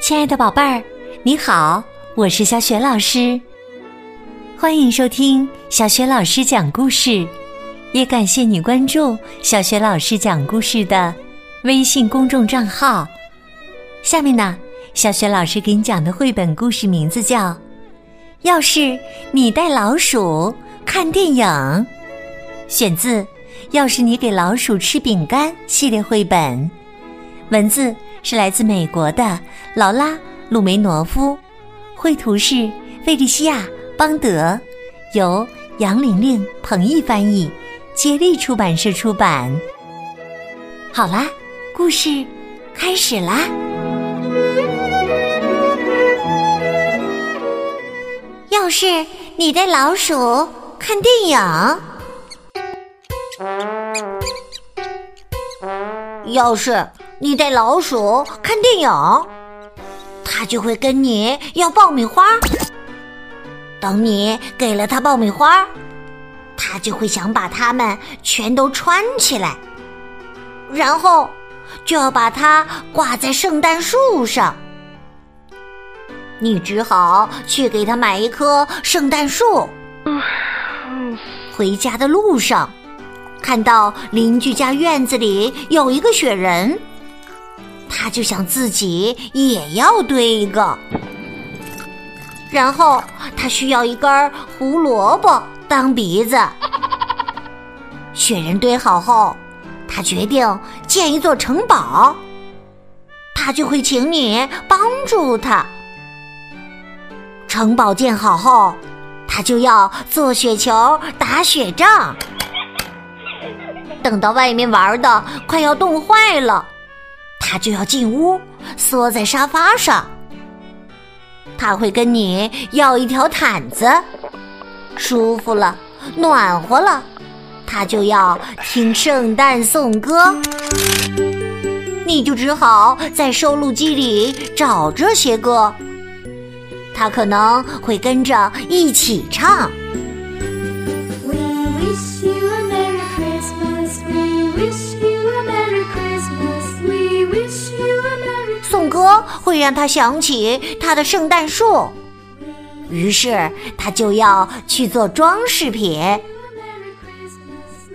亲爱的宝贝儿，你好，我是小雪老师，欢迎收听小雪老师讲故事，也感谢你关注小雪老师讲故事的微信公众账号。下面呢，小雪老师给你讲的绘本故事名字叫《要是你带老鼠看电影》，选自《要是你给老鼠吃饼干》系列绘本，文字。是来自美国的劳拉·鲁梅诺夫，绘图是费利西亚·邦德，由杨玲玲、彭毅翻译，接力出版社出版。好啦，故事开始啦！要是你带老鼠看电影，要是。你带老鼠看电影，它就会跟你要爆米花。等你给了它爆米花，它就会想把它们全都穿起来，然后就要把它挂在圣诞树上。你只好去给它买一棵圣诞树。回家的路上，看到邻居家院子里有一个雪人。他就想自己也要堆一个，然后他需要一根胡萝卜当鼻子。雪人堆好后，他决定建一座城堡，他就会请你帮助他。城堡建好后，他就要做雪球、打雪仗。等到外面玩的快要冻坏了。他就要进屋，缩在沙发上。他会跟你要一条毯子，舒服了，暖和了，他就要听圣诞颂歌。你就只好在收录机里找这些歌，他可能会跟着一起唱。歌会让他想起他的圣诞树，于是他就要去做装饰品。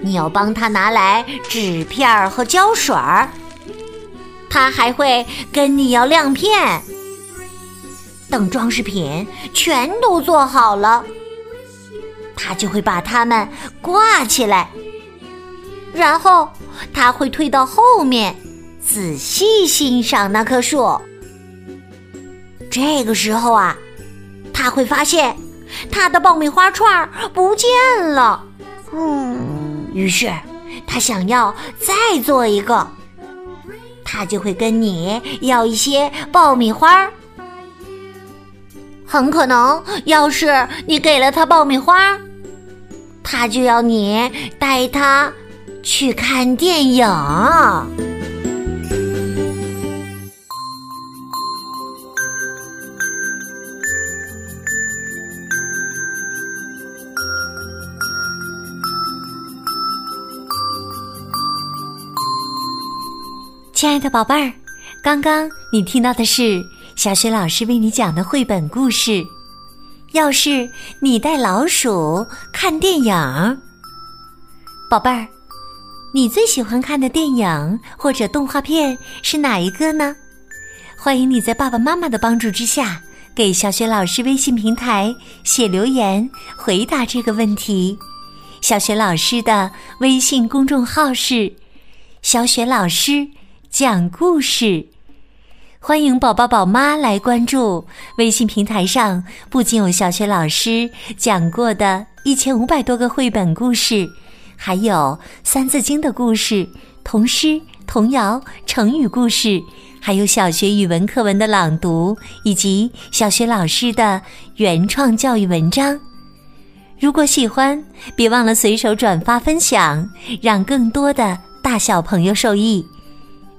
你要帮他拿来纸片和胶水儿，他还会跟你要亮片。等装饰品全都做好了，他就会把它们挂起来，然后他会退到后面。仔细欣赏那棵树。这个时候啊，他会发现他的爆米花串不见了。嗯，于是他想要再做一个，他就会跟你要一些爆米花。很可能，要是你给了他爆米花，他就要你带他去看电影。亲爱的宝贝儿，刚刚你听到的是小雪老师为你讲的绘本故事。要是你带老鼠看电影，宝贝儿，你最喜欢看的电影或者动画片是哪一个呢？欢迎你在爸爸妈妈的帮助之下，给小雪老师微信平台写留言回答这个问题。小雪老师的微信公众号是小雪老师。讲故事，欢迎宝宝宝妈来关注微信平台上，不仅有小学老师讲过的一千五百多个绘本故事，还有《三字经》的故事、童诗、童谣、成语故事，还有小学语文课文的朗读，以及小学老师的原创教育文章。如果喜欢，别忘了随手转发分享，让更多的大小朋友受益。